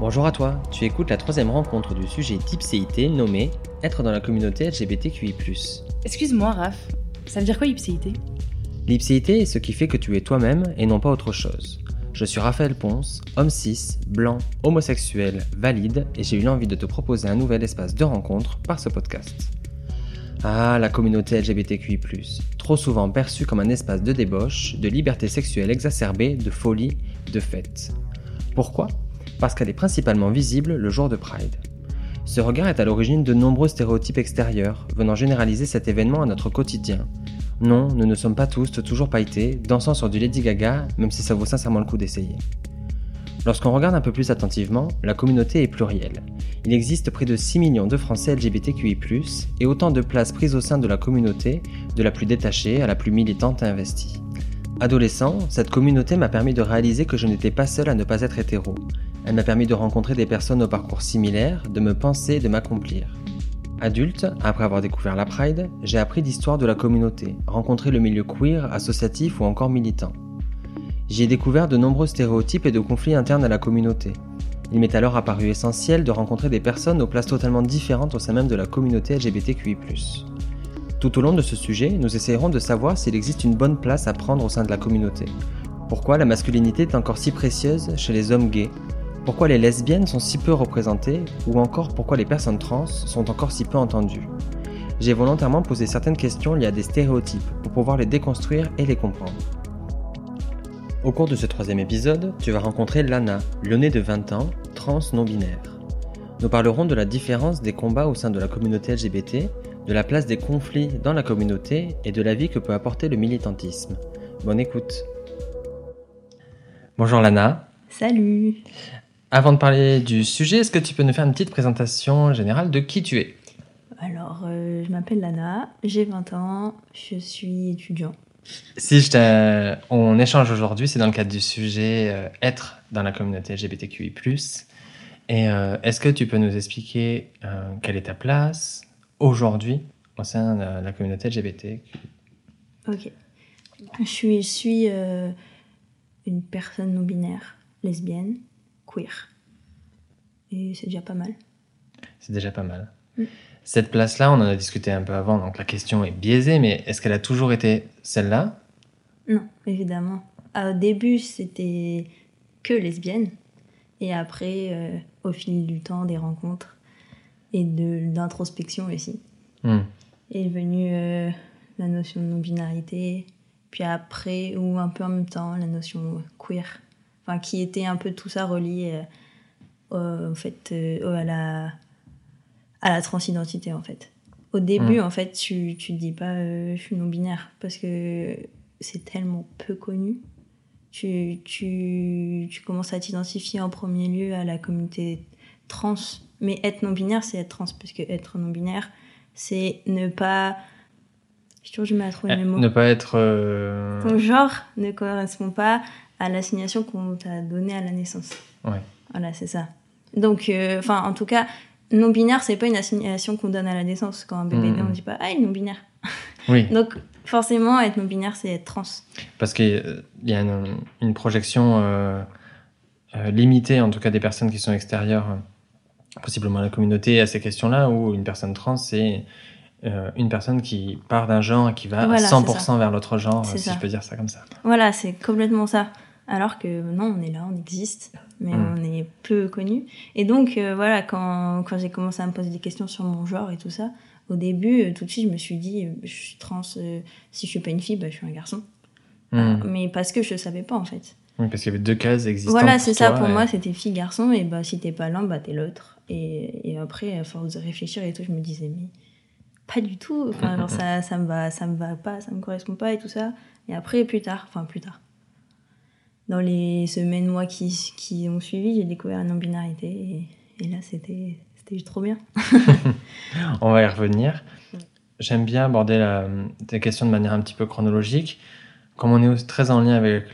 Bonjour à toi, tu écoutes la troisième rencontre du sujet d'Ipséité nommé Être dans la communauté LGBTQI. Excuse-moi, Raph, ça veut dire quoi ipséité? L'ipséité est ce qui fait que tu es toi-même et non pas autre chose. Je suis Raphaël Ponce, homme cis, blanc, homosexuel, valide, et j'ai eu l'envie de te proposer un nouvel espace de rencontre par ce podcast. Ah, la communauté LGBTQI, trop souvent perçue comme un espace de débauche, de liberté sexuelle exacerbée, de folie, de fête. Pourquoi? Parce qu'elle est principalement visible le jour de Pride. Ce regard est à l'origine de nombreux stéréotypes extérieurs, venant généraliser cet événement à notre quotidien. Non, nous ne sommes pas tous toujours pailletés, dansant sur du Lady Gaga, même si ça vaut sincèrement le coup d'essayer. Lorsqu'on regarde un peu plus attentivement, la communauté est plurielle. Il existe près de 6 millions de Français LGBTQI, et autant de places prises au sein de la communauté, de la plus détachée à la plus militante et investie. Adolescent, cette communauté m'a permis de réaliser que je n'étais pas seul à ne pas être hétéro. Elle m'a permis de rencontrer des personnes au parcours similaire, de me penser et de m'accomplir. Adulte, après avoir découvert la Pride, j'ai appris l'histoire de la communauté, rencontré le milieu queer, associatif ou encore militant. J'y ai découvert de nombreux stéréotypes et de conflits internes à la communauté. Il m'est alors apparu essentiel de rencontrer des personnes aux places totalement différentes au sein même de la communauté LGBTQI. Tout au long de ce sujet, nous essayerons de savoir s'il existe une bonne place à prendre au sein de la communauté. Pourquoi la masculinité est encore si précieuse chez les hommes gays? Pourquoi les lesbiennes sont si peu représentées Ou encore pourquoi les personnes trans sont encore si peu entendues? J'ai volontairement posé certaines questions liées à des stéréotypes pour pouvoir les déconstruire et les comprendre. Au cours de ce troisième épisode, tu vas rencontrer Lana, lyonnais de 20 ans, trans non-binaire. Nous parlerons de la différence des combats au sein de la communauté LGBT, de la place des conflits dans la communauté et de la vie que peut apporter le militantisme. Bonne écoute. Bonjour Lana. Salut. Avant de parler du sujet, est-ce que tu peux nous faire une petite présentation générale de qui tu es? Alors, euh, je m'appelle Lana, j'ai 20 ans, je suis étudiant si je on échange aujourd'hui, c'est dans le cadre du sujet euh, être dans la communauté LGBTQI+. Et euh, est-ce que tu peux nous expliquer quelle est ta place aujourd'hui au sein de la communauté LGBTQI Ok. Je suis, je suis une personne non binaire, lesbienne, queer. Et c'est déjà pas mal. C'est déjà pas mal. Mm. Cette place-là, on en a discuté un peu avant, donc la question est biaisée, mais est-ce qu'elle a toujours été celle-là? Non, évidemment. Au début, c'était que lesbienne. Et après, euh, au fil du temps, des rencontres et d'introspection aussi, hmm. est venue euh, la notion de non-binarité. Puis après, ou un peu en même temps, la notion queer. Enfin, qui était un peu tout ça relié euh, au fait, à la à la transidentité en fait. Au début, mm. en fait, tu, tu te dis pas euh, je suis non-binaire parce que c'est tellement peu connu. Tu, tu, tu commences à t'identifier en premier lieu à la communauté trans. Mais être non-binaire, c'est être trans, parce que être non-binaire, c'est ne pas. Je je mets à trouver mes mots. Ne pas être. Euh, Ton genre ne correspond pas à l'assignation qu'on t'a donnée à la naissance. Ouais. Voilà, c'est ça. Donc, euh, enfin, en tout cas, non-binaire, c'est pas une assignation qu'on donne à la naissance. Quand un bébé naît, on dit pas Ah, il est non-binaire. Oui. Donc, forcément, être non-binaire, c'est être trans. Parce qu'il y a une, projection euh, euh, limitée, en tout cas des personnes qui sont extérieures, euh, possiblement à la communauté, à ces questions-là, où une personne trans, c'est une personne qui part d'un genre et qui va à 100% vers l'autre genre, si je peux dire ça comme ça. Voilà, c'est complètement ça. Alors que non, on est là, on existe mais mm. on est peu connu. Et donc, euh, voilà, quand, quand j'ai commencé à me poser des questions sur mon genre et tout ça, au début, euh, tout de suite, je me suis dit, euh, je suis trans, si je suis pas une fille, bah, je suis un garçon. Mm. mais parce que je savais pas, en fait. Oui, parce qu'il y avait deux cases existantes. Voilà, c'est ça, pour moi, c'était fille-garçon, et bah, si t'es pas l'un, bah, t'es l'autre. Et, et, après, à force de réfléchir et tout, je me disais, mais pas du tout, enfin, genre, ça, ça me va, ça me va pas, ça me correspond pas et tout ça. Et après, plus tard, enfin, plus tard dans les semaines, mois qui, qui ont suivi, j'ai découvert la non-binarité. Et, là, c'était trop bien. On va y revenir. J'aime bien aborder la, la, question de manière un petit peu chronologique. Comme on est très en lien avec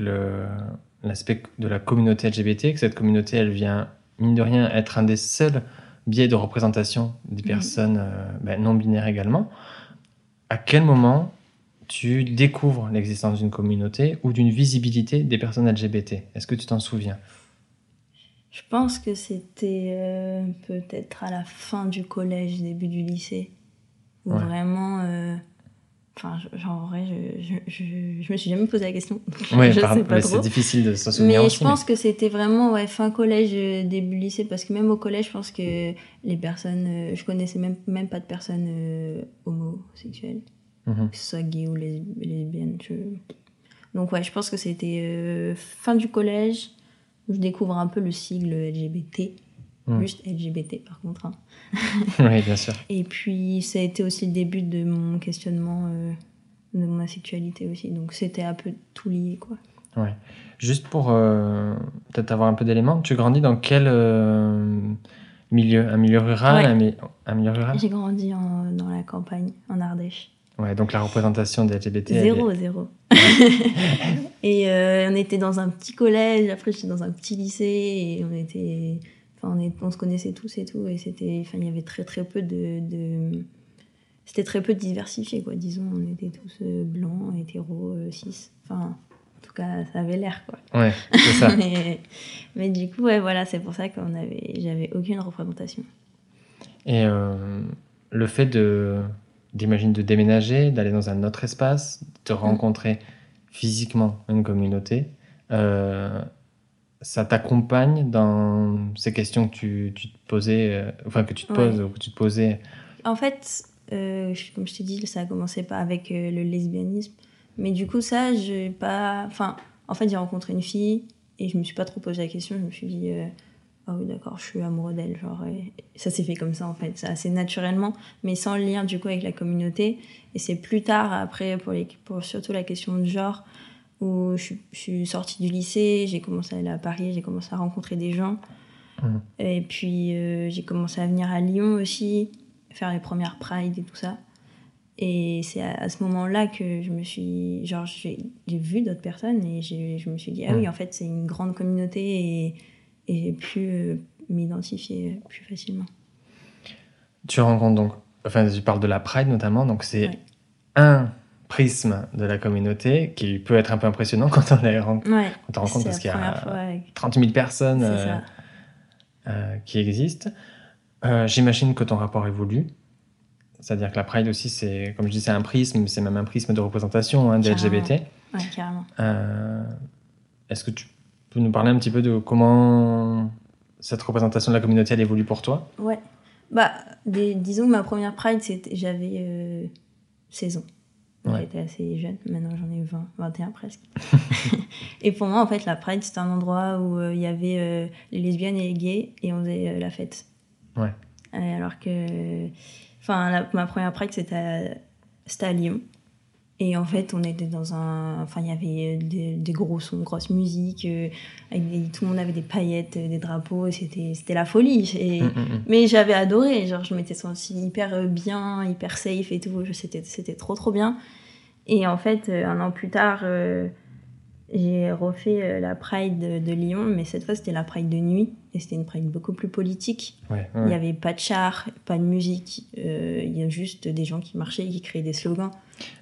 l'aspect de la communauté LGBT, que cette communauté, elle vient, mine de rien, être un des seuls biais de représentation des mm. personnes euh, ben, non binaires également. À quel moment tu découvres l'existence d'une communauté ou d'une visibilité des personnes LGBT. Est-ce que tu t'en souviens? Je pense que c'était euh, peut-être à la fin du collège, début du lycée. Où Ouais. vraiment. euh, Enfin, genre, en vrai, je, je, je, je me suis jamais posé la question. Trop. c'est difficile de s'en souvenir Mais aussi. je pense que c'était vraiment ouais, fin collège, euh, début lycée, parce que même au collège, je pense que les personnes, euh, je connaissais même, même pas de personnes homosexuelles, Mhm. que ce soit gay ou lesbienne. je- Donc ouais, je pense que c'était euh, fin du collège, où je découvre un peu le sigle LGBT, Mm. juste LGBT par contre. hein. oui, bien sûr. Et puis ça a été aussi le début de mon questionnement euh, de ma sexualité aussi, donc c'était un peu tout lié quoi. Ouais. Juste pour euh, peut-être avoir un peu d'éléments, tu grandis dans quel milieu? Un milieu rural Ouais. un, mi- un milieu rural? J'ai grandi en- dans la campagne, en Ardèche. Ouais, donc la représentation des LGBT. est- Zéro, zéro. et euh, on était dans un petit collège, après j'étais dans un petit lycée, et on était. Enfin, on, est- on se connaissait tous et tout, et c'était. Enfin, il y avait très très peu de. de- c'était très peu diversifié, quoi. Disons, on était tous euh, blancs, hétéros, euh, cis. Enfin, en tout cas, ça avait l'air, quoi. Ouais, c'est ça. mais, mais du coup, ouais, voilà, c'est pour ça qu'on avait. J'avais aucune représentation. Et euh, le fait de, d'imagine, de déménager, d'aller dans un autre espace, de Mm. rencontrer physiquement une communauté, euh, ça t'accompagne dans ces questions que tu, tu te posais, euh, enfin que tu te poses que tu te posais? En fait, euh, comme je t'ai dit, ça a commencé pas avec le lesbianisme. Mais du coup, ça, j'ai pas. Enfin, en fait, j'ai rencontré une fille et je me suis pas trop posé la question. Je me suis dit, ah oui, d'accord, je suis amoureux d'elle. Genre, et ça s'est fait comme ça, en fait, c'est assez naturellement, mais sans lien du coup avec la communauté. Et c'est plus tard, après, pour, les, pour surtout la question de genre, où je, suis- je suis sortie du lycée, j'ai commencé à aller à Paris, j'ai commencé à rencontrer des gens. Mhm. Et puis, euh, j'ai commencé à venir à Lyon aussi, faire les premières prides et tout ça. Et c'est à, ce moment-là que je me suis. Genre, j'ai vu d'autres personnes et je me suis dit, ah oui, en fait, c'est une grande communauté et, et j'ai pu euh, m'identifier plus facilement. Tu rencontres donc, enfin, tu parles de la Pride notamment, donc c'est Ouais. un prisme de la communauté qui peut être un peu impressionnant quand on les rencontre, Ouais. quand on rencontre parce qu'il y a avec- 30 000 personnes euh, euh, qui existent. Euh, J'imagine que ton rapport évolue. C'est-à-dire que la Pride aussi, c'est, comme je dis, c'est un prisme, c'est même un prisme de représentation hein, des Carrément. LGBT. Ouais, carrément. Euh, Est-ce que tu peux nous parler un petit peu de comment cette représentation de la communauté, elle évolue pour toi? Ouais. Bah, des- disons que ma première Pride, c'était, j'avais euh, 16 ans. Ouais. J'étais assez jeune. Maintenant, j'en ai 20, 21 presque. et pour moi, en fait, la Pride, c'était un endroit où euh, il y avait euh, les lesbiennes et les gays et on faisait euh, la fête. Ouais. Alors que. Enfin, ma première Pride, c'était à, à Lyon. Et en fait, on était dans un. Enfin, il y avait euh, des, des gros sons, grosse musique. euh, avec des- tout le monde avait des paillettes, euh, des drapeaux. C'était, la folie. Et, Mm, mm, mm. mais j'avais adoré, genre je m'étais sentie hyper euh, bien, hyper safe et tout, c'était, trop trop bien. Et en fait, euh, un an plus tard, euh, j'ai refait euh, la Pride de, de Lyon, mais cette fois c'était la Pride de nuit, et c'était une Pride beaucoup plus politique. Ouais, Il n'y avait pas de char, pas de musique, euh, il y a juste des gens qui marchaient et qui créaient des slogans.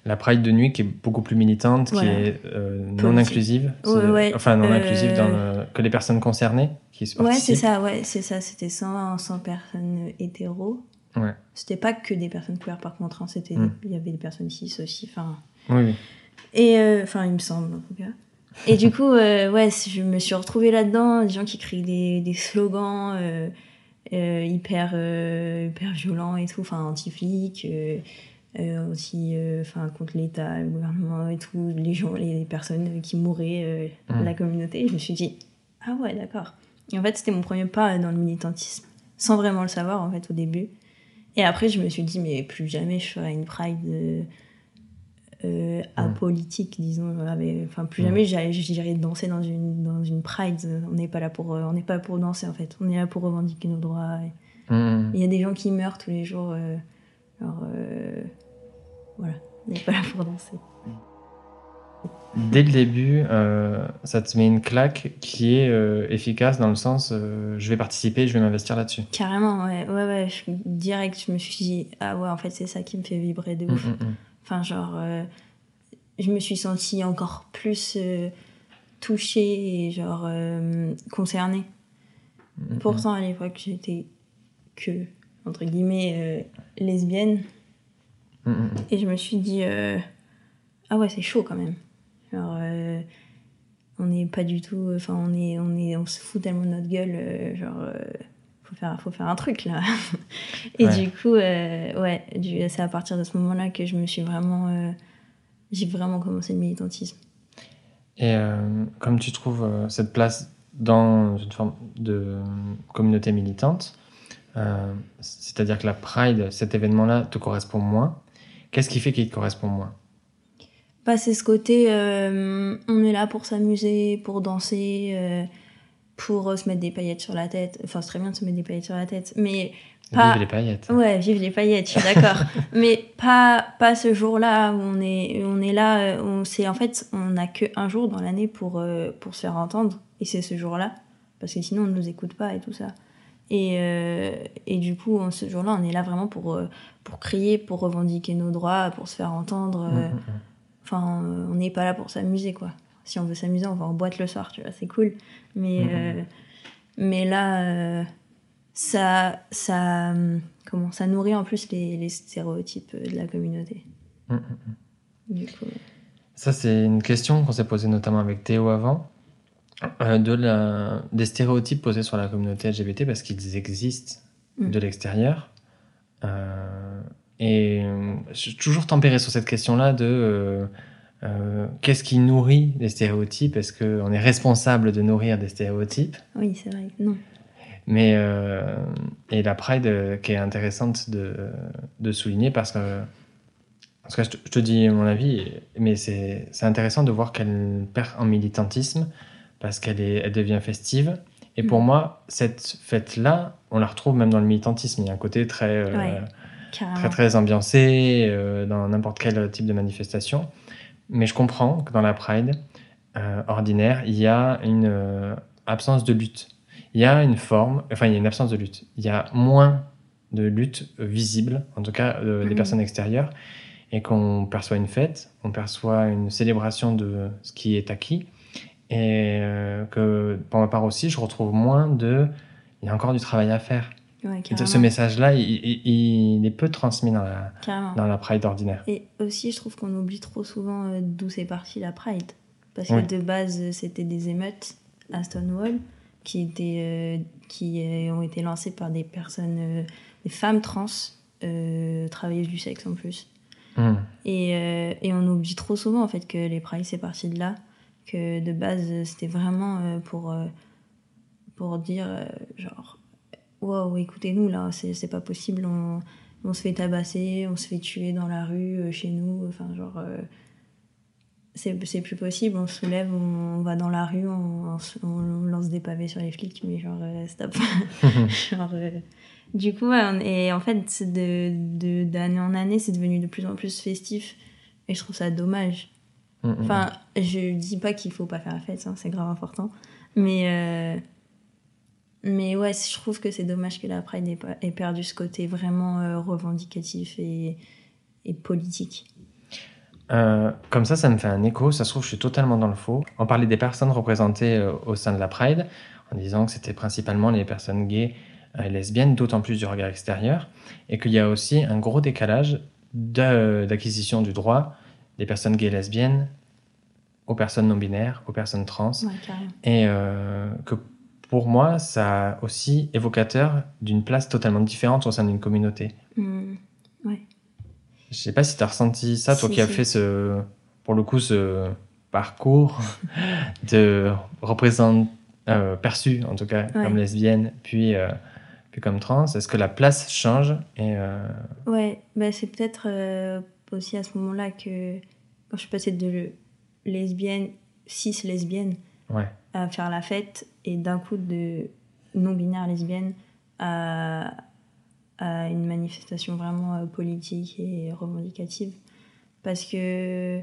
La Pride de nuit qui est beaucoup plus militante, Voilà. qui est euh, non inclusive. Ouais, c'est- ouais. Enfin, non Euh, inclusive dans le- que les personnes concernées qui se Ouais, c'est ça, ouais, c'est ça, c'était 100, 100 personnes hétéros. Ouais. C'était pas que des personnes queer par contre, hein, c'était, Mm. il y avait des personnes cis aussi, enfin... Oui, oui. Et euh, enfin, il me semble en tout cas. Et du coup, ouais, je me suis retrouvée là-dedans, des gens qui crient des, des slogans hyper, hyper violents et tout, enfin anti-flics, euh, aussi euh, enfin contre l'État, le gouvernement et tout, les gens, les, personnes qui mouraient, euh, Mm. la communauté. Et je me suis dit, ah ouais, d'accord. Et en fait, c'était mon premier pas dans le militantisme, sans vraiment le savoir en fait au début. Et après, je me suis dit, mais plus jamais je ferai une pride. euh, euh, apolitique, disons. Enfin, plus Mm. jamais j'irai danser dans une, dans une pride. On n'est pas là pour, on n'est pas pour danser en fait. On est là pour revendiquer nos droits. Mm, mm. Il y a des gens qui meurent tous les jours. euh, alors, euh, voilà, on n'est pas là pour danser. Dès le début, euh, ça te met une claque qui est euh, efficace dans le sens euh, je vais participer, je vais m'investir là-dessus. Carrément, ouais, ouais, ouais. je- direct, je me suis dit, ah ouais, en fait, c'est ça qui me fait vibrer de Mm, ouf. mm, mm. Enfin, genre, je me suis sentie encore plus touchée et genre concernée. Pourtant, à l'époque, j'étais que, entre guillemets, lesbienne. Mhm, mhm. Et je me suis dit, euh, ah ouais, c'est chaud quand même. Genre, euh, on n'est pas du tout. Enfin, on, est, on, est, on se fout tellement de notre gueule. euh, genre, euh, faut, faire, faut faire un truc là. Et Ouais. du coup, ouais, c'est à partir de ce moment-là que je me suis vraiment. j'ai vraiment commencé le militantisme. Et comme tu trouves cette place dans une forme de communauté militante, euh, c'est-à-dire que la Pride, cet événement-là, te correspond moins, qu'est-ce qui fait qu'il te correspond moins? Bah, c'est ce côté, euh, on est là pour s'amuser, pour danser, euh, pour euh, se mettre des paillettes sur la tête. Enfin, c'est très bien de se mettre des paillettes sur la tête, mais Pas- Vive les paillettes. ouais, vive les paillettes, je suis d'accord. mais pas, pas ce jour-là où on est, on est là, on, c'est, en fait, on n'a qu'un jour dans l'année pour, euh, pour se faire entendre, et c'est ce jour-là, parce que sinon on ne nous écoute pas et tout ça. Et, euh, et du coup, ce jour-là, on est là vraiment pour, euh, pour crier, pour revendiquer nos droits, pour se faire entendre. euh, Mhm, mhm. Enfin, euh, on n'est pas là pour s'amuser, quoi. Si on veut s'amuser, on va en boîte le soir, tu vois, c'est cool. Mais, euh, mais là, euh, ça, ça, comment, ça nourrit en plus les, les stéréotypes de la communauté. Du coup, Ça, c'est une question qu'on s'est posée notamment avec Théo avant, de la, des stéréotypes posés sur la communauté LGBT parce qu'ils existent Mm. de l'extérieur. Euh, et euh, je suis toujours tempéré sur cette question-là de euh, euh, qu'est-ce qui nourrit les stéréotypes? Est-ce qu'on est responsable de nourrir des stéréotypes? Oui, c'est vrai. Non. Mais euh, et la Pride euh, qui est intéressante de, de souligner parce que parce que je te, je te dis mon avis, mais c'est c'est intéressant de voir qu'elle perd en militantisme parce qu'elle elle devient festive. Et pour Mm. moi, cette fête-là, on la retrouve même dans le militantisme. Il y a un côté très euh, Ouais. Très très ambiancé euh, dans n'importe quel type de manifestation. Mais je comprends que dans la Pride euh, ordinaire, il y a une absence de lutte. Il y a une forme, enfin il y a une absence de lutte. Il y a moins de lutte visible, en tout cas des Mhm. personnes extérieures, et qu'on perçoit une fête, on perçoit une célébration de ce qui est acquis, et euh, que pour ma part aussi, je retrouve moins de, il y a encore du travail à faire. Ouais, ce message-là, il, il- il est peu transmis dans la, Carrément. dans la Pride ordinaire. Et aussi, je trouve qu'on oublie trop souvent euh, d'où c'est parti la Pride. Parce Oui. que de base, c'était des émeutes à Stonewall qui, étaient, euh, qui euh, ont été lancées par des personnes, euh, des femmes trans, travailleuses du sexe en plus. Hmm. Et, et on oublie trop souvent en fait que les Pride c'est parti de là, que de base c'était vraiment euh, pour, euh, pour dire euh, genre wow écoutez-nous là c'est pas possible on, on se fait tabasser, on se fait tuer dans la rue chez nous, enfin genre c'est plus possible, on se soulève, on, on va dans la rue, on, on se- on lance des pavés sur les flics, mais genre euh, stop. Genre, euh, du coup, et en fait, c'est de de- d'année en année, c'est devenu de plus en plus festif. Et je trouve ça dommage. Hmm, hmm. Enfin, je dis pas qu'il faut pas faire la fête, hein, c'est grave important. Mais, euh, mais ouais, je trouve que c'est dommage que la Pride ait, pas- ait perdu ce côté vraiment euh, revendicatif et, et politique. Euh, comme ça, ça me fait un écho. Ça se trouve, je suis totalement dans le faux. On parlait des personnes représentées au sein de la Pride, en disant que c'était principalement les personnes gays et lesbiennes, d'autant plus du regard extérieur, et qu'il y a aussi un gros décalage d'acquisition du droit des personnes gays et lesbiennes aux personnes non binaires, aux personnes trans, Ouais, et euh, que pour moi, ça aussi évocateur d'une place totalement différente au sein d'une communauté. Hmm, Je sais pas si tu as ressenti ça, toi Si, qui as si. fait ce, pour le coup, ce parcours de représente, euh, perçu en tout cas Ouais. comme lesbienne, puis, euh, puis comme trans. Est-ce que la place change et euh, Ouais, bah c'est peut-être aussi à ce moment-là que quand je suis passée de lesbienne, cis lesbienne, ouais. à faire la fête et d'un coup de non-binaire lesbienne à, à une manifestation vraiment euh, politique et revendicative. Parce que,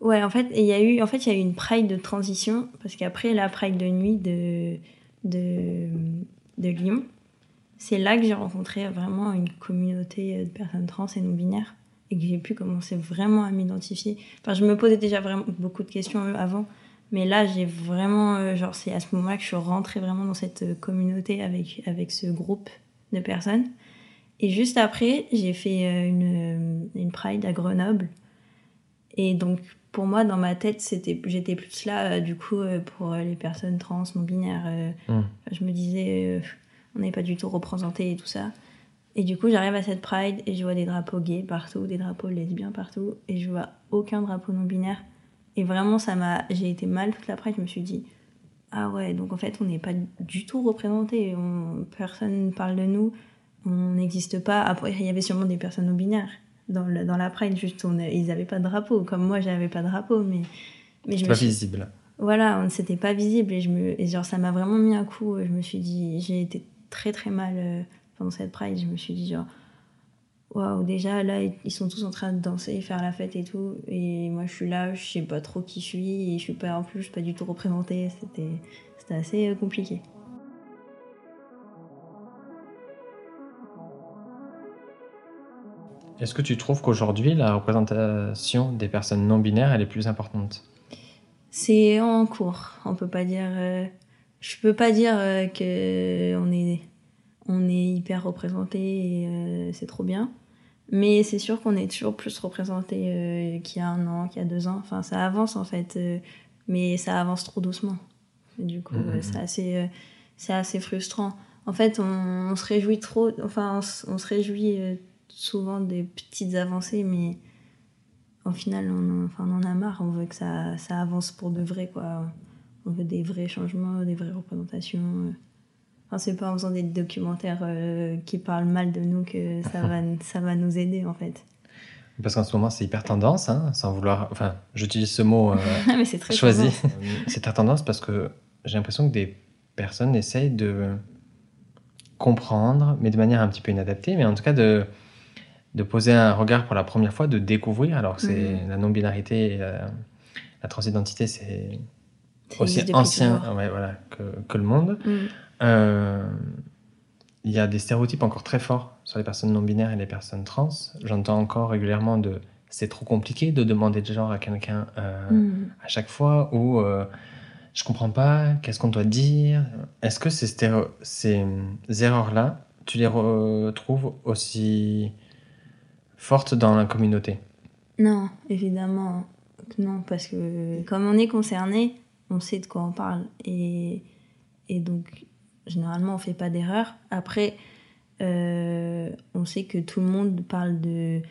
ouais, en fait, il y a eu, en fait, il y a eu une pride de transition parce qu'après la pride de nuit de, de, de Lyon, c'est là que j'ai rencontré vraiment une communauté de personnes trans et non-binaires et que j'ai pu commencer vraiment à m'identifier. Enfin, je me posais déjà vraiment beaucoup de questions euh, avant, Mais là, j'ai vraiment, euh, genre, c'est à ce moment-là que je suis rentrée vraiment dans cette euh, communauté avec, avec ce groupe de personnes. Et juste après, j'ai fait une, une Pride à Grenoble. Et donc, pour moi, dans ma tête, c'était, j'étais plus là, du coup, pour les personnes trans, non-binaires. Mm. Je me disais, on n'est pas du tout représenté et tout ça. Et du coup, j'arrive à cette Pride et je vois des drapeaux gays partout, des drapeaux lesbiens partout, et je vois aucun drapeau non-binaire. Et vraiment, ça m'a, j'ai été mal toute l'après. Je me suis dit, ah ouais, donc en fait, on n'est pas du tout représenté. On, personne ne parle de nous. On n'existe pas. Après, il y avait sûrement des personnes non binaires dans, le, dans la Pride. Juste, on, ils n'avaient pas de drapeau. Comme moi, j'avais pas de drapeau, mais mais je pas suis- visible. voilà, on s'était pas visible et je me, et genre ça m'a vraiment mis un coup. Je me suis dit, j'ai été très très mal euh, pendant cette Pride. Je me suis dit genre, waouh, déjà là ils sont tous en train de danser, faire la fête et tout, et moi je suis là, je sais pas trop qui je suis et je suis pas en plus je suis pas du tout représentée. C'était c'était assez euh, compliqué. Est-ce que tu trouves qu'aujourd'hui, la représentation des personnes non binaires, elle est plus importante? C'est en cours. On peut pas dire. euh, je peux pas dire euh, que on est on est hyper représenté et euh, c'est trop bien. Mais c'est sûr qu'on est toujours plus représenté euh, qu'il y a un an, qu'il y a deux ans. Enfin, ça avance en fait, euh, mais ça avance trop doucement. Du coup, Mhm. euh, c'est assez assez frustrant. En fait, on, on se réjouit trop. Enfin, on, se- on se réjouit souvent des petites avancées, mais au final, on, en- enfin, on en a marre. On veut que ça, ça avance pour de vrai, quoi. On veut des vrais changements, des vraies représentations. Enfin, c'est pas en faisant des documentaires euh, qui parlent mal de nous que ça va, ça va nous aider, en fait. Parce qu'en ce moment, c'est hyper tendance, hein, sans vouloir. Enfin, j'utilise ce mot euh, Mais c'est très choisi. c'est très tendance parce que j'ai l'impression que des personnes essayent de comprendre, mais de manière un petit peu inadaptée, mais en tout cas de, de poser un regard pour la première fois, de découvrir, alors que c'est Mhm. la non-binarité, et la, la transidentité, c'est aussi ancien ouais, voilà, que, que le monde. Mm. Euh, Il y a des stéréotypes encore très forts sur les personnes non binaires et les personnes trans. J'entends encore régulièrement de c'est trop compliqué de demander de genre à quelqu'un euh, Mm. à chaque fois ou euh, je comprends pas, qu'est-ce qu'on doit dire? Est-ce que ces, stéréo- ces euh, erreurs-là, tu les retrouves aussi fortes dans la communauté? Non, évidemment non, parce que comme on est concerné, on sait de quoi on parle. Et, et donc, généralement, on fait pas d'erreur. Après, euh, on sait que tout le monde parle de,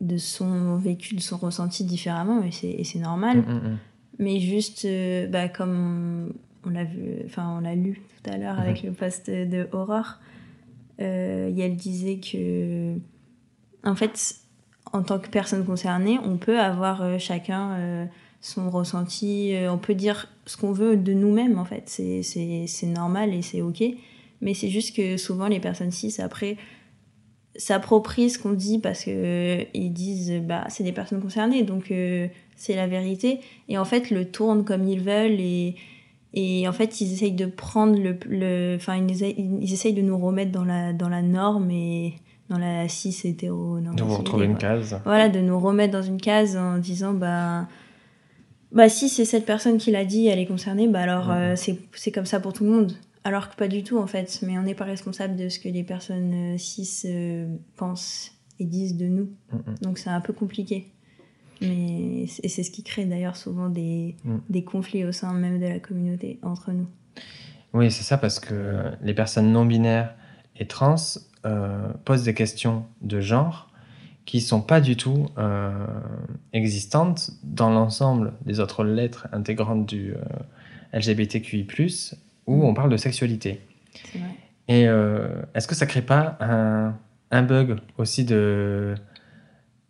de son vécu, de son ressenti différemment, et c'est normal. Mm, mm, mm. Mais juste, euh, bah, comme on, on l'a vu, enfin on l'a lu tout à l'heure avec le post de Aurore, euh, elle disait que, en fait, en tant que personne concernée, on peut avoir euh, chacun son ressenti, euh, on peut dire ce qu'on veut de nous-mêmes, en fait. C'est- normal et c'est ok. Mais c'est juste que souvent les personnes cis, après, s'approprient ce qu'on dit parce que euh, ils disent bah c'est des personnes concernées donc euh, c'est la vérité et en fait le tournent comme ils veulent et et en fait ils essayent de prendre le le enfin ils, essayent- ils essayent de nous remettre dans la dans la norme et dans la cis hétéro De vous retrouver une case. voilà de nous remettre dans une case en disant bah bah si c'est cette personne qui l'a dit elle est concernée bah alors Mhm. euh, c'est c'est comme ça pour tout le monde alors que pas du tout en fait mais on n'est pas responsable de ce que les personnes euh, cis euh, pensent et disent de nous mm. donc c'est un peu compliqué mais et c'est ce qui crée d'ailleurs souvent des, Mm. des conflits au sein même de la communauté entre nous Oui, c'est ça, parce que les personnes non binaires et trans euh, posent des questions de genre qui sont pas du tout euh, existantes dans l'ensemble des autres lettres intégrantes du euh, LGBTQI+, où Mm. on parle de sexualité. vrai Et euh, est-ce que ça crée pas un, un bug aussi de,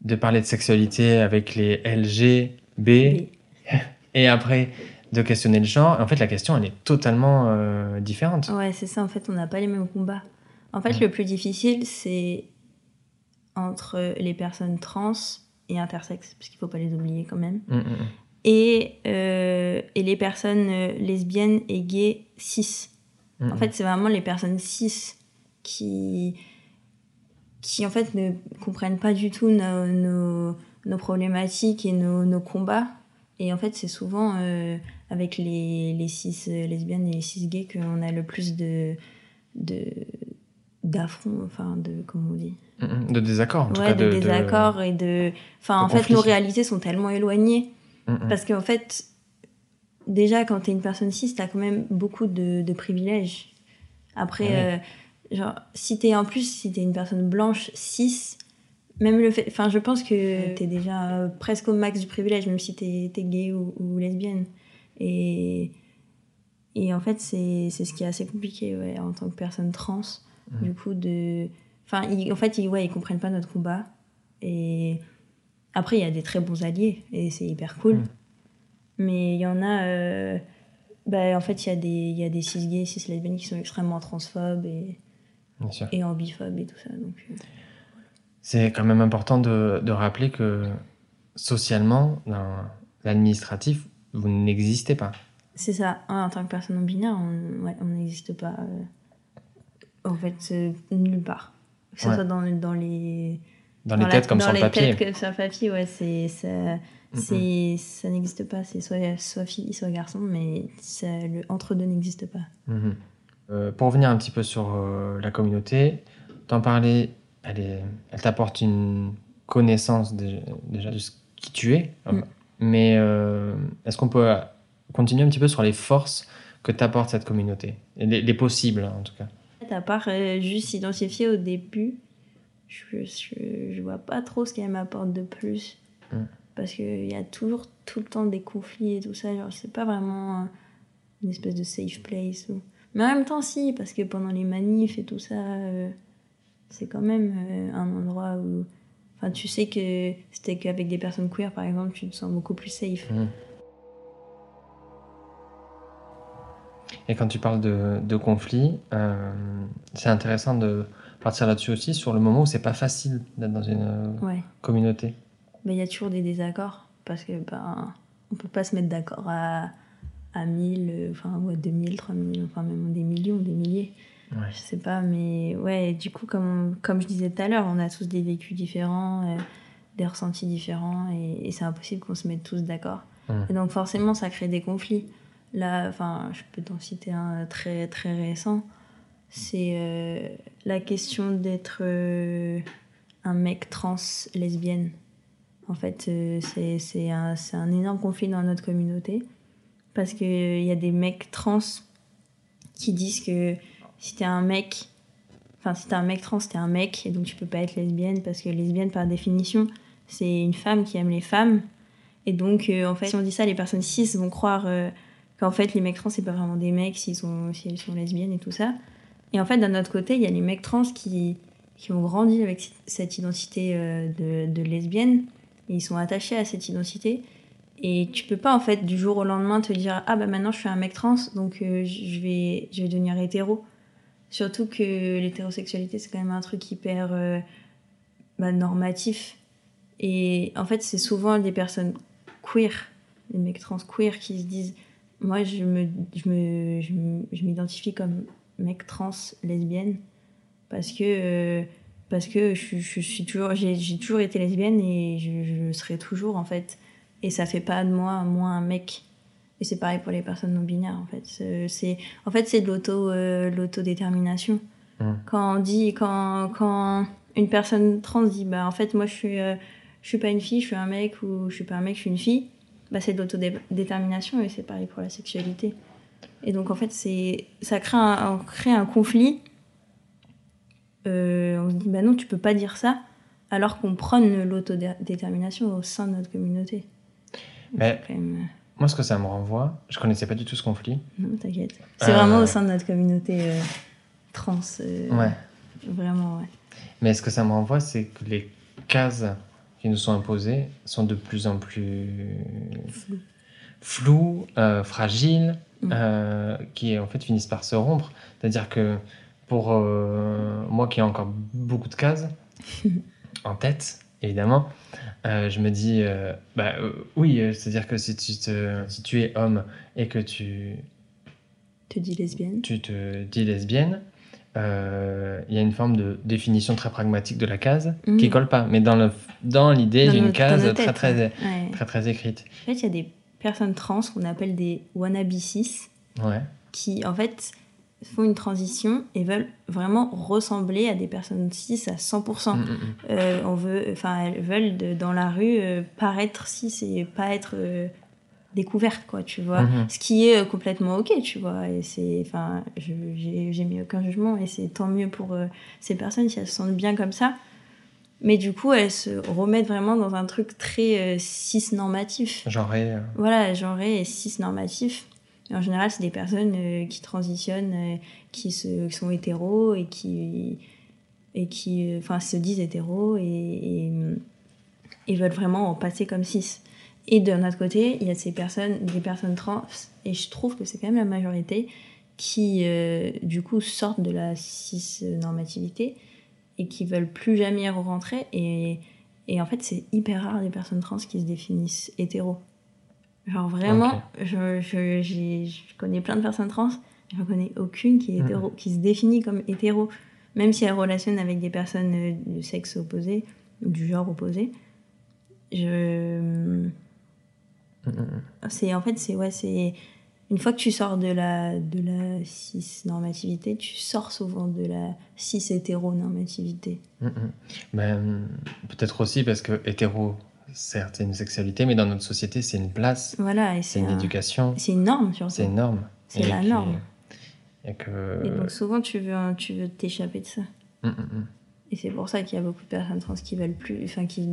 de parler de sexualité avec les LG, B, Mais- et après de questionner le genre? En fait, la question, elle est totalement euh, différente. Ouais, c'est ça, en fait, on n'a pas les mêmes combats. En fait, Ouais. le plus difficile, c'est entre les personnes trans et intersexes, parce qu'il faut pas les oublier quand même, Mm, mm, mm. et, euh, et les personnes euh, lesbiennes et gays cis. En fait, c'est vraiment les personnes cis qui, qui en fait, ne comprennent pas du tout nos, nos, nos problématiques et nos, nos combats. Et en fait, c'est souvent euh, avec les, les cis lesbiennes et les cis gays qu'on a le plus de de d'affronts, enfin de comment on dit. De désaccord, en tout ouais, cas. de, de, désaccords et de. Enfin, de en fait, nos réalités sont tellement éloignées. Mm, mm. Parce qu'en fait, déjà, quand t'es une personne cis, t'as quand même beaucoup de, de privilèges. Après, Ah euh, genre, si t'es en plus, si t'es une personne blanche cis, même le fait. Enfin, je pense que t'es déjà euh, presque au max du privilège, même si t'es es gay ou, ou lesbienne. Et. Et en fait, c'est c'est ce qui est assez compliqué ouais, en tant que personne trans. Mhm. Du coup, de. Enfin, ils- en fait, ils, ouais, ils comprennent pas notre combat. Et après, il y a des très bons alliés et c'est hyper cool. Mhm. Mais il y en a. euh, bah, en fait, il y a des, il y a des cis gays, cis lesbiennes qui sont extrêmement transphobes et, et ambiphobes et tout ça. Donc, euh, C'est quand même important de, de rappeler que socialement, dans l'administratif, vous n'existez pas. c'est ça. En tant que personne non binaire, on ouais, n'existe pas. euh, en fait, nulle part. Que ce Ouais. soit dans, dans les. Dans les la- têtes comme dans sur le les papier. têtes comme sur le papier, ouais, c'est. ça- Mm, C'est, ça n'existe pas, c'est soit, soit fille, soit garçon, mais ça, le entre-deux n'existe pas. Mhm. Euh, pour revenir un petit peu sur euh, la communauté, t'en parler, elle, est- elle t'apporte une connaissance déjà, déjà de ce qui tu es. Mm. Mais euh, est-ce qu'on peut continuer un petit peu sur les forces que t'apporte cette communauté? Les possibles, en tout cas. À part euh, juste s'identifier au début, je, je, je vois pas trop ce qu'elle m'apporte de plus. Mm. Parce qu'il y a toujours tout le temps des conflits et tout ça. Genre, c'est pas vraiment une espèce de safe place. ou- Mais en même temps, si, parce que pendant les manifs et tout ça, euh, c'est quand même euh, un endroit où. Enfin, tu sais que c'était qu'avec des personnes queer, par exemple, tu te sens beaucoup plus safe. Mhm. Et quand tu parles de, de conflit, euh, c'est intéressant de partir là-dessus aussi, sur le moment où c'est pas facile d'être dans une euh, Ouais. communauté. Mais il y a toujours des désaccords parce que ben on peut pas se mettre d'accord à, à 1000, euh, enfin ouais, 2000, 3000, enfin même des millions, des milliers. Ouais. Je sais pas, mais ouais, du coup, comme, comme je disais tout à l'heure, on a tous des vécus différents, euh, des ressentis différents et, et c'est impossible qu'on se mette tous d'accord. Mhm. Et donc forcément, ça crée des conflits. Là, enfin, je peux t'en citer un très très récent. C'est euh, la question d'être euh, un mec trans lesbienne. En fait, euh, c'est un, un énorme conflit dans notre communauté. Parce qu'il y a des mecs trans qui disent que si t'es un mec, enfin, si t'es un mec trans, t'es un mec, et donc tu peux pas être lesbienne, parce que lesbienne, par définition, c'est une femme qui aime les femmes. Et donc, euh, en fait, si on dit ça, les personnes cis vont croire euh, qu'en fait, les mecs trans, c'est pas vraiment des mecs s'ils sont, si elles sont lesbiennes et tout ça. Et en fait, d'un autre côté, il y a les mecs trans qui, qui ont grandi avec cette identité euh, de, lesbienne, et ils sont attachés à cette identité. Et tu peux pas, en fait, du jour au lendemain te dire Ah, bah maintenant je suis un mec trans, donc euh, je, vais, je vais devenir hétéro. Surtout que l'hétérosexualité, c'est quand même un truc hyper euh, bah, normatif. Et en fait, c'est souvent des personnes queer, des mecs trans queer qui se disent Moi, je me, je me, je m'identifie comme mec trans lesbienne parce que, euh, parce que je, je suis toujours, j'ai, j'ai toujours été lesbienne et je, je serai toujours, en fait. Et ça fait pas de moi, moi, un mec. Et c'est pareil pour les personnes non binaires, en fait. C'est, en fait, c'est de l'auto, euh, l'autodétermination. Mhm. Quand on dit, quand, quand une personne trans dit, bah, en fait, moi, je suis, euh, je suis pas une fille, je suis un mec, ou je suis pas un mec, je suis une fille, bah, c'est de l'autodétermination et c'est pareil pour la sexualité. Et donc, en fait, c'est, ça crée un, on crée un conflit. Euh, on se dit, bah non, tu peux pas dire ça, alors qu'on prône l'autodétermination au sein de notre communauté. Mais- même- euh, Moi, ce que ça me renvoie, je connaissais pas du tout ce conflit. Non, t'inquiète. C'est Euh, vraiment au sein de notre communauté euh, trans. Ouais. Vraiment, ouais. Mais ce que ça me renvoie, c'est que les cases qui nous sont imposées sont de plus en plus Flou. floues, euh, fragiles, Mm. euh, qui en fait finissent par se rompre. C'est-à-dire que pour euh, moi qui ai encore beaucoup de cases en tête, évidemment, euh, je me dis, bah oui, c'est-à-dire que si tu, te- si tu es homme et que tu, Te dis lesbienne. tu te dis lesbienne, euh, il y a une forme de définition très pragmatique de la case Mhm. qui colle pas. Mais dans le dans l'idée nos- dans case très très, ouais. Très très écrite. En fait, il y a des personnes trans qu'on appelle des wannabe cis, Ouais. qui en fait font une transition et veulent vraiment ressembler à des personnes cis à 100%. Mm, mm, mm. Euh, on veut, enfin, elles veulent de- dans la rue euh, paraître cis et pas être découvertes, quoi, tu vois. Mhm. Ce qui est euh, complètement ok, tu vois. Et c'est, enfin, j'ai mis aucun jugement et c'est tant mieux pour euh, ces personnes si elles se sentent bien comme ça. Mais du coup, elles se remettent vraiment dans un truc très euh, cis normatif. Genré. euh, Voilà, genré et cis normatif. Et en général, c'est des personnes qui transitionnent, qui, se, qui sont hétéros et qui, et qui enfin, se disent hétéros et, et, et veulent vraiment en passer comme cis. Et d'un autre côté, il y a ces personnes, des personnes trans, et je trouve que c'est quand même la majorité, qui euh, du coup sortent de la cis-normativité et qui veulent plus jamais y rentrer. Et, et en fait, c'est hyper rare des personnes trans qui se définissent hétéros. Genre vraiment, Ok. je, je, je connais plein de personnes trans, je ne connais aucune qui est Mhm. hétéro, qui se définit comme hétéro, même si elle relationne avec des personnes euh, du sexe opposé, ou du genre opposé. Je... mm. C'est, en fait, c'est, ouais, c'est... Une fois que tu sors de la, de la cis-normativité, tu sors souvent de la cis-hétéronormativité. Mm, mm. Ben, Peut-être aussi parce que hétéro, certes, c'est une sexualité, mais dans notre société, c'est une place, Voilà, et c'est une un- éducation, c'est une norme surtout. c'est une norme. C'est la puis- norme. Et que. Et donc souvent, tu veux, tu veux t'échapper de ça. Mm. Et c'est pour ça qu'il y a beaucoup de personnes trans qui veulent plus, enfin qui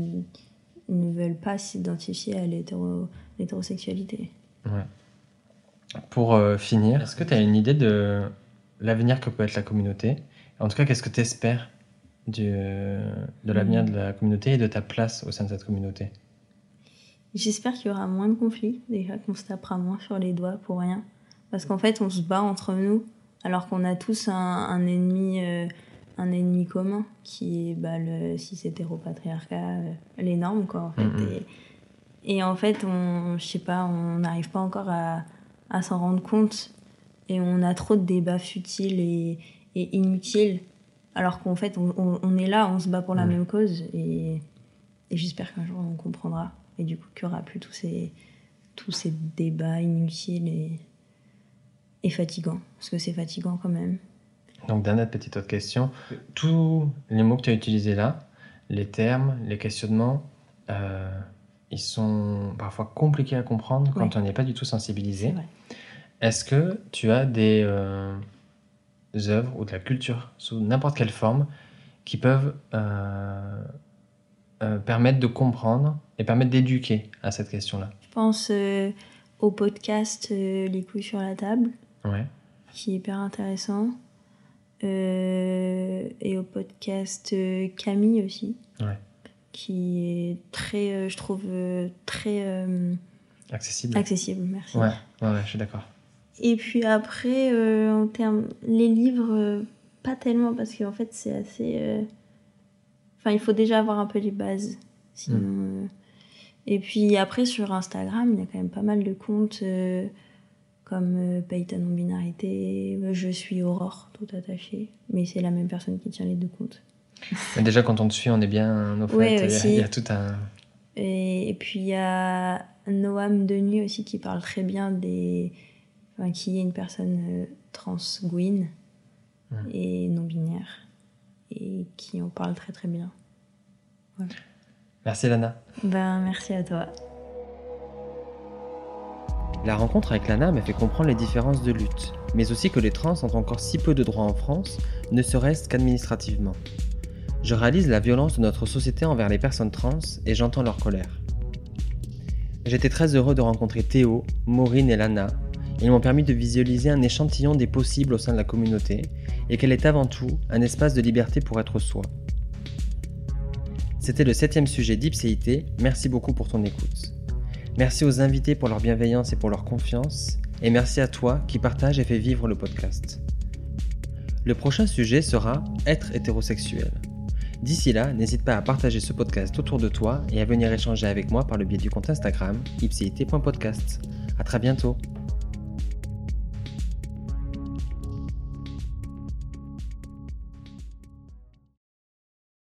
ne veulent pas s'identifier à l'hétéro- l'hétérosexualité. Ouais. Pour euh, finir, est-ce que tu as une idée de l'avenir que peut être la communauté? En tout cas, qu'est-ce que tu espères du, de l'avenir de la communauté et de ta place au sein de cette communauté? J'espère qu'il y aura moins de conflits, déjà qu'on se tapera moins sur les doigts pour rien. Parce qu'en fait, on se bat entre nous, alors qu'on a tous un, un ennemi, euh, un ennemi commun, qui est bah, le cis hétéropatriarcat, euh, les normes, quoi, en fait. Et, et en fait, on, je sais pas, on n'arrive pas encore à, à s'en rendre compte. Et on a trop de débats futiles et, et inutiles. Alors qu'en fait, on, on- on est là, on se bat pour la même cause. Et, et j'espère qu'un jour, on comprendra. Et du coup, qu'il n'y aura plus tous ces, tous ces débats inutiles et, et fatigants. Parce que c'est fatigant quand même. Donc, dernière petite autre question. Tous les mots que tu as utilisés là, les termes, les questionnements, euh, ils sont parfois compliqués à comprendre quand Ouais. on n'est pas du tout sensibilisé. Est-ce que tu as des euh, œuvres ou de la culture sous n'importe quelle forme qui peuvent euh, euh, permettre de comprendre et permettre d'éduquer à cette question-là? Je pense au podcast Les couilles sur la table, Ouais. qui est hyper intéressant. Et au podcast Camille aussi, Ouais. Qui est très, euh, je trouve, euh, très euh, Accessible accessible. Merci. Ouais, ouais, ouais, je suis d'accord. Et puis après, en termes. Les livres, pas tellement, parce qu'en fait, c'est assez. Enfin, il faut déjà avoir un peu les bases. Sinon. euh, Et puis après, sur Instagram, il y a quand même pas mal de comptes euh, comme euh, Paye ta non-binarité, Je suis Aurore, tout attaché. Mais c'est la même personne qui tient les deux comptes. Mais déjà, quand on te suit, on est bien au fait. Ouais, il, y a, aussi. il y a tout un. Et, et puis il y a Noam Denis aussi qui parle très bien des. Enfin, qui est une personne euh, trans gouine Mm. et non-binaire. Et qui en parle très très bien. Merci, Lana. Ben, merci à toi. La rencontre avec Lana m'a fait comprendre les différences de lutte, mais aussi que les trans ont encore si peu de droits en France, ne serait-ce qu'administrativement. Je réalise la violence de notre société envers les personnes trans et j'entends leur colère. J'étais très heureux de rencontrer Théo, Maureen et Lana. Ils m'ont permis de visualiser un échantillon des possibles au sein de la communauté et qu'elle est avant tout un espace de liberté pour être soi. C'était le septième sujet d'Ipséité, merci beaucoup pour ton écoute. Merci aux invités pour leur bienveillance et pour leur confiance, et merci à toi qui partage et fait vivre le podcast. Le prochain sujet sera être hétérosexuel. D'ici là, n'hésite pas à partager ce podcast autour de toi et à venir échanger avec moi par le biais du compte Instagram ipséité.podcast. À très bientôt.